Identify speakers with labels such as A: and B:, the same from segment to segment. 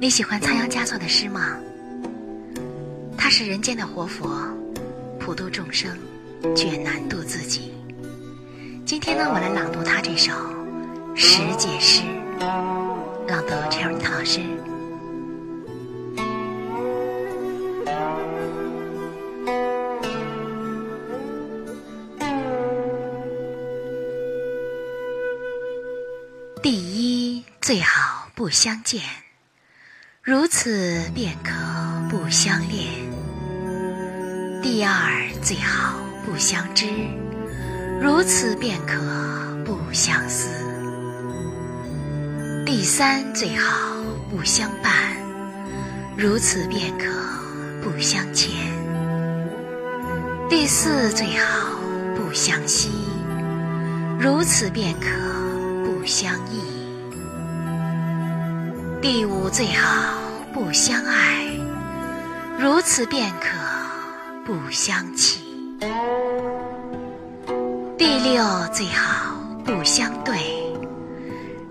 A: 你喜欢仓央嘉措的诗吗？他是人间的活佛，普度众生，却难度自己。今天呢，我来朗读他这首《十戒诗》，朗读 c h e r 老师。第一，最好不相见，如此便可不相恋；第二，最好不相知，如此便可不相思；第三，最好不相伴，如此便可不相欠；第四，最好不相惜，如此便可。不相忆，第五最好不相爱，如此便可不相弃。第六最好不相对，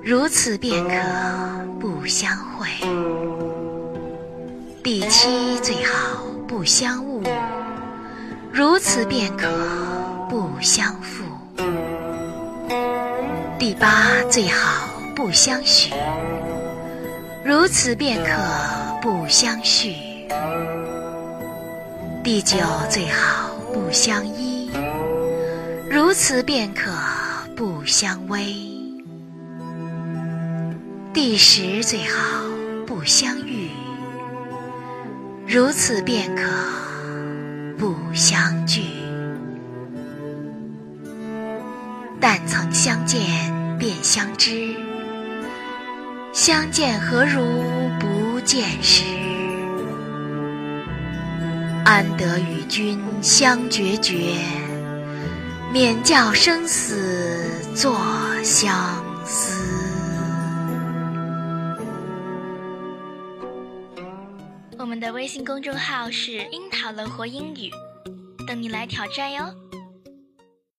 A: 如此便可不相会。第七最好不相误，如此便可不相负。第八最好不相许，如此便可不相续；第九最好不相依，如此便可不相偎；第十最好不相遇，如此便可不相聚。但曾相见便相知，相见何如不见时？安得与君相决绝，免教生死作相思。
B: 我们的微信公众号是“樱桃乐活英语”，等你来挑战哟。